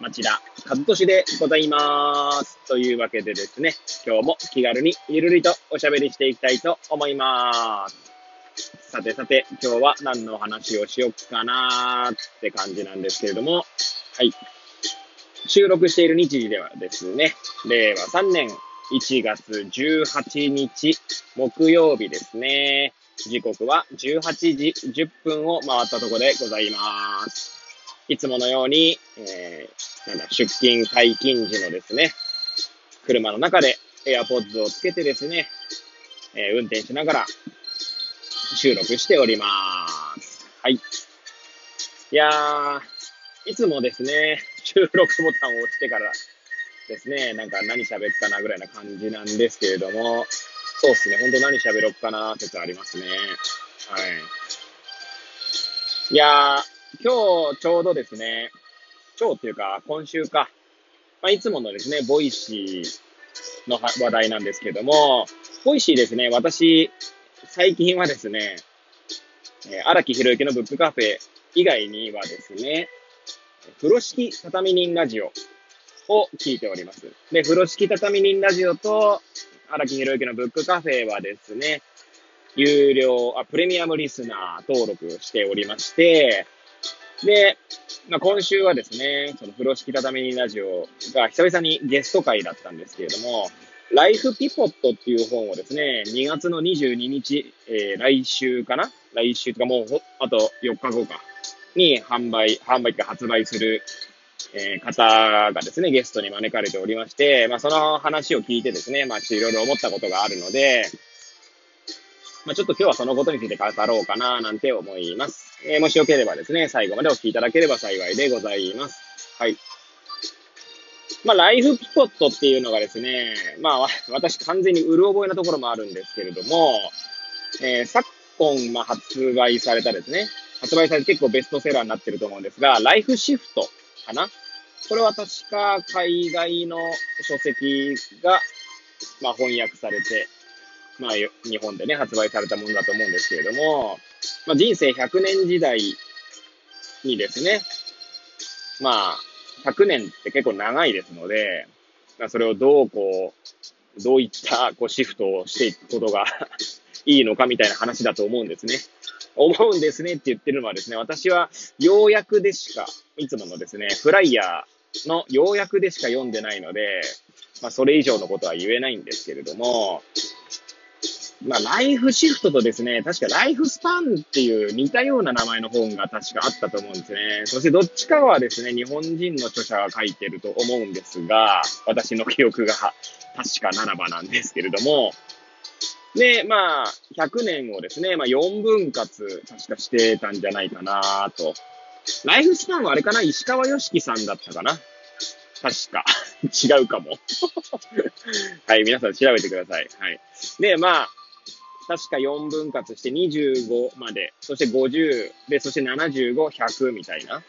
町田和俊でございます。というわけでですね、今日も気軽にゆるりとおしゃべりしていきたいと思います。さてさて、今日は何の話をしよっかなーって感じなんですけれども、はい。収録している日時ではですね、令和3年1月18日木曜日ですね。時刻は18時10分を回ったところでございます。いつものように、えー、なんだ、出勤解禁時のですね、車の中で AirPods をつけてですね、えー、運転しながら収録しております。はい。いやー、いつもですね、収録ボタンを押してからですね、なんか何喋っかなぐらいな感じなんですけれども、そうですね、ほんと何喋ろっかな説ありますね。はい。いやー、今日ちょうどですね、今日っていうか今週か、まあ、いつものですね、ボイシーの話題なんですけども、ボイシーですね、私、最近はですね、え荒木博行のブックカフェ以外にはですね、風呂敷畳み人ラジオを聞いております。で、風呂敷畳人ラジオと荒木博之のブックカフェはですね、有料、あ、プレミアムリスナー登録しておりまして、で、まあ、今週はですね、その風呂敷畳にラジオが久々にゲスト会だったんですけれども、ライフピポットっていう本をですね、2月の22日、えー、来週かな？来週とかもうあと4日後か、に販売、販売って発売する、えー、方がですね、ゲストに招かれておりまして、まあその話を聞いてですね、まあいろいろ思ったことがあるので、まあちょっと今日はそのことについて語ろうかななんて思います。えー、もしよければですね、最後までお聞きいただければ幸いでございます。はい。まあ、ライフピポットっていうのがですね、まあ、私完全にうる覚えなところもあるんですけれども、えー、昨今、まあ、発売されたですね、発売されて結構ベストセラーになってると思うんですが、ライフシフトかな？これは確か海外の書籍が、まあ、翻訳されて、まあ、日本でね、発売されたものだと思うんですけれども、まあ、人生100年時代にですね、まあ、100年って結構長いですので、まあ、それをどうこう、どういったこうシフトをしていくことが いいのかみたいな話だと思うんですね。思うんですねって言ってるのはですね、私は要約でしか、いつものですね、フライヤーの要約でしか読んでないので、まあ、それ以上のことは言えないんですけれども、まあ、ライフシフトとですね、確かライフスパンっていう似たような名前の本が確かあったと思うんですね。そしてどっちかはですね、日本人の著者が書いてると思うんですが、私の記憶が確かならばなんですけれども、で、まあ、100年をですね、まあ、4分割、確かしてたんじゃないかなと。ライフスパンはあれかな石川良樹さんだったかな確か。違うかも。はい、皆さん調べてください。はい。で、まあ、確か4分割して25まで、そして50、で、そして75、100みたいな。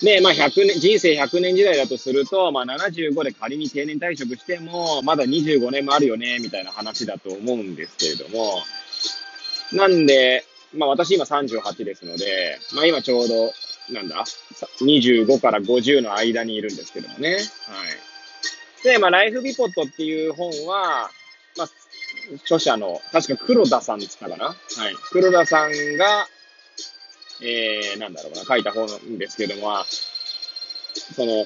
で、まあ100年、人生100年時代だとすると、まあ75で仮に定年退職しても、まだ25年もあるよね、みたいな話だと思うんですけれども、なんで、まあ私今38ですので、まあ今ちょうど、なんだ、25から50の間にいるんですけどもね。はい。で、まあライフビポットっていう本は、まあ著者の、確か黒田さんですかなはい。黒田さんが、えー、なんだろうな、書いた本ですけども、その、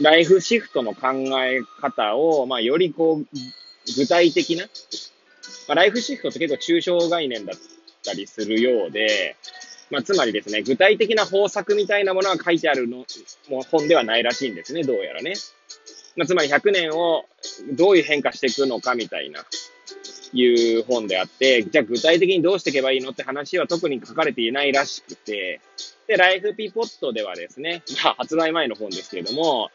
ライフシフトの考え方を、まあ、よりこう、具体的な、まあ、ライフシフトって結構抽象概念だったりするようで、まあ、つまりですね、具体的な方策みたいなものが書いてあるの、もう本ではないらしいんですね、どうやらね。まあ、つまり100年をどういう変化していくのかみたいな。いう本であって、じゃあ具体的にどうしていけばいいのって話は特に書かれていないらしくて、で、ライフピポットではですね、まあ発売前の本ですけれども、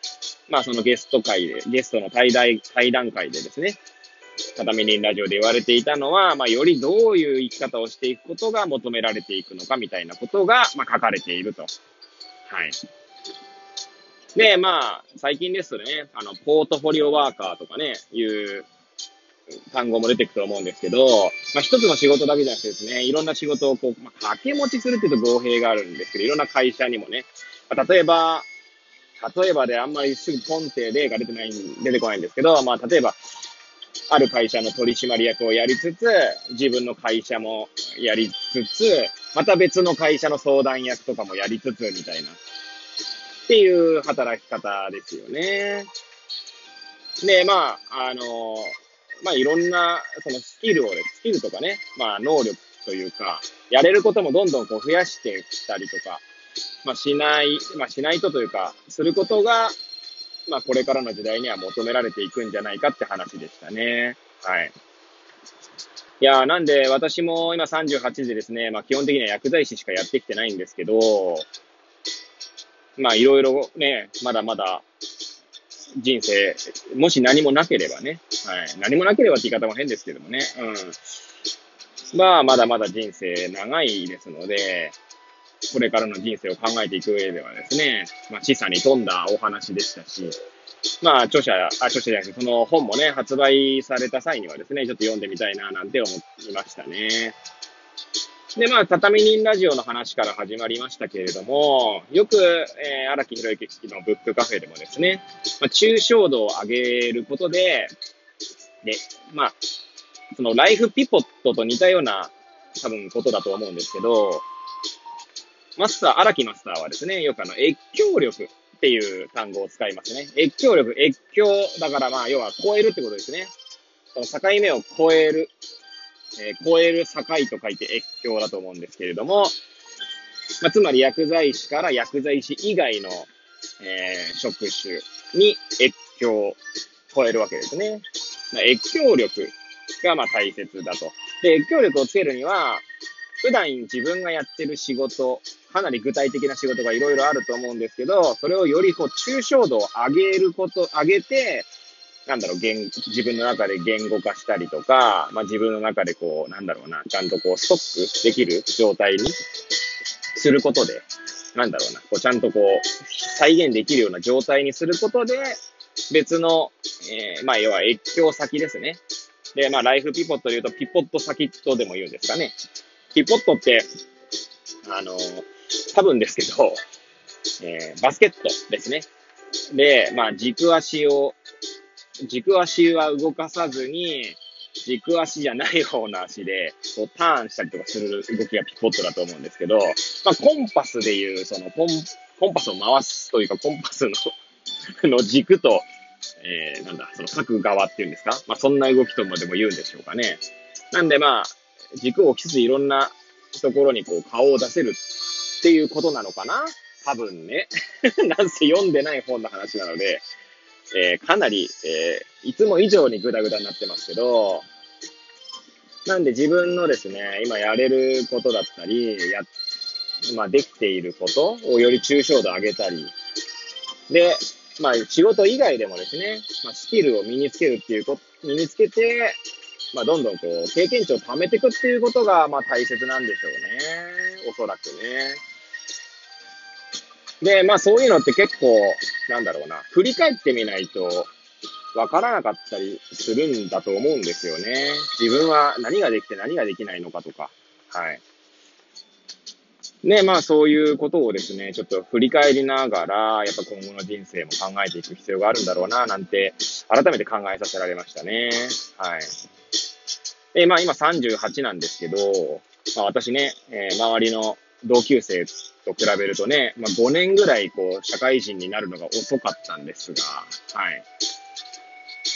まあそのゲスト会で、ゲストの対談対談会でですね、畳人ラジオで言われていたのは、まあよりどういう生き方をしていくことが求められていくのかみたいなことが、まあ書かれていると。はい。で、まあ、最近ですとね、あの、ポートフォリオワーカーとかね、いう単語も出てくると思うんですけど、まあ一つの仕事だけじゃなくてですね、いろんな仕事をこう、まあ、掛け持ちするっていうと語弊があるんですけど、いろんな会社にもね、まあ、例えば、例えばであんまりすぐポンって例が出てない、出てこないんですけど、まあ例えば、ある会社の取締役をやりつつ、自分の会社もやりつつ、また別の会社の相談役とかもやりつつ、みたいな。っていう働き方ですよね。で、まあ、あの、まあ、いろんな、そのスキルを、スキルとかね、まあ、能力というか、やれることもどんどんこう増やしていったりとか、まあ、しない、まあ、しないとというか、することが、まあ、これからの時代には求められていくんじゃないかって話でしたね。はい。いやなんで、私も今38でですね、まあ、基本的には薬剤師しかやってきてないんですけど、まあ、いろいろね、まだまだ人生、もし何もなければね、はい。何もなければって言い方も変ですけどもね、うん。まあ、まだまだ人生長いですので、これからの人生を考えていく上ではですね、まあ、示唆に富んだお話でしたし、まあ、著者、あ、著者じゃなくて、その本もね、発売された際にはですね、ちょっと読んでみたいな、なんて思いましたね。で、まあ、畳人ラジオの話から始まりましたけれども、よく、えー、荒木博之のブックカフェでもですね、まあ、抽象度を上げることで、で、まあ、そのライフピポットと似たような多分ことだと思うんですけど、マスター、荒木マスターはですね、よくあの、越境力っていう単語を使いますね。越境力、越境、だからまあ、要は超えるってことですね。その境目を超える、えー、超える境と書いて越境だと思うんですけれども、まあ、つまり薬剤師から薬剤師以外の、えー、職種に越境を超えるわけですね。まあ、越境力がまあ大切だと。で、越境力をつけるには、普段自分がやってる仕事、かなり具体的な仕事がいろいろあると思うんですけど、それをよりこう抽象度を上げること、上げて、なんだろう、言、自分の中で言語化したりとか、まあ自分の中でこう、なんだろうな、ちゃんとこう、ストックできる状態にすることで、なんだろうな、こう、ちゃんとこう、再現できるような状態にすることで、別の、えー、まあ要は越境先ですね。で、まあライフピポットで言うと、ピポット先とでも言うんですかね。ピポットって、あの、多分ですけど、えー、バスケットですね。で、まあ、軸足を、軸足は動かさずに、軸足じゃない方の足で、こう、ターンしたりとかする動きがピポットだと思うんですけど、まあ、コンパスでいう、その、コン、コンパスを回すというか、コンパスの の軸と、えー、なんだ、その各側っていうんですか？まあ、そんな動きともでも言うんでしょうかね。なんでまあ、軸を大きつついろんなところにこう顔を出せるっていうことなのかな？多分ね。なんせ読んでない本の話なので、えー、かなり、えー、いつも以上にグダグダになってますけど、なんで自分のですね、今やれることだったり、や、まあできていることをより抽象度上げたり、で、まあ仕事以外でもですね、まあスキルを身につけるっていうこと、身につけて、まあ、どんどんこう、経験値を貯めていくっていうことが、まあ、大切なんでしょうね。おそらくね。で、まあ、そういうのって結構、なんだろうな、振り返ってみないと、わからなかったりするんだと思うんですよね。自分は何ができて何ができないのかとか。はい。ね、まあそういうことをですね、ちょっと振り返りながら、やっぱ今後の人生も考えていく必要があるんだろうな、なんて、改めて考えさせられましたね。はい。え、まあ今38なんですけど、まあ私ね、えー、周りの同級生と比べるとね、まあ5年ぐらいこう社会人になるのが遅かったんですが、はい。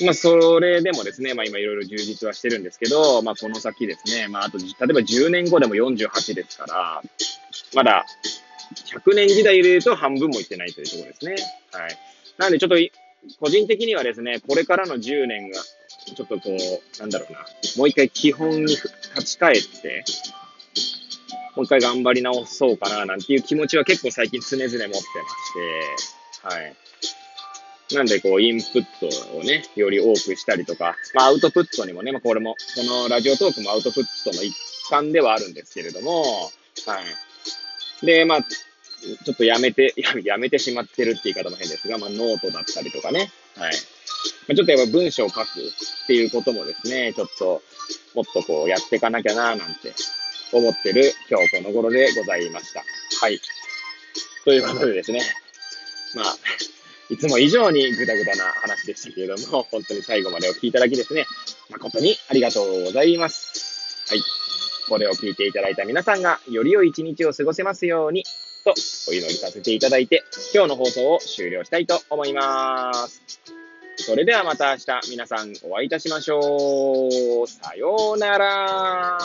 まあそれでもですね、まあ今いろいろ充実はしてるんですけど、まあこの先ですね、まああと、例えば10年後でも48ですから、まだ100年時代で言うと半分もいってないというところですね。はい。なのでちょっと個人的にはですね、これからの10年がちょっとこう、なんだろうな、もう一回基本に立ち返って、もう一回頑張り直そうかな、なんていう気持ちは結構最近常々持ってまして、はい。なんで、こう、インプットをね、より多くしたりとか、まあ、アウトプットにもね、まあ、これも、このラジオトークもアウトプットの一環ではあるんですけれども、はい。で、まあ、ちょっとやめて、やめてしまってるって言い方も変ですが、まあ、ノートだったりとかね、はい。ま、ちょっとやっぱ文章を書くっていうこともですね、ちょっと、もっとこう、やっていかなきゃな、なんて思ってる今日この頃でございました。はい。ということでですね、まあ、いつも以上にぐだぐだな話でしたけれども、本当に最後までお聞きいただきですね、誠にありがとうございます。はい。これを聞いていただいた皆さんが、より良い一日を過ごせますように、とお祈りさせていただいて、今日の放送を終了したいと思います。それではまた明日皆さんお会いいたしましょう。さようなら。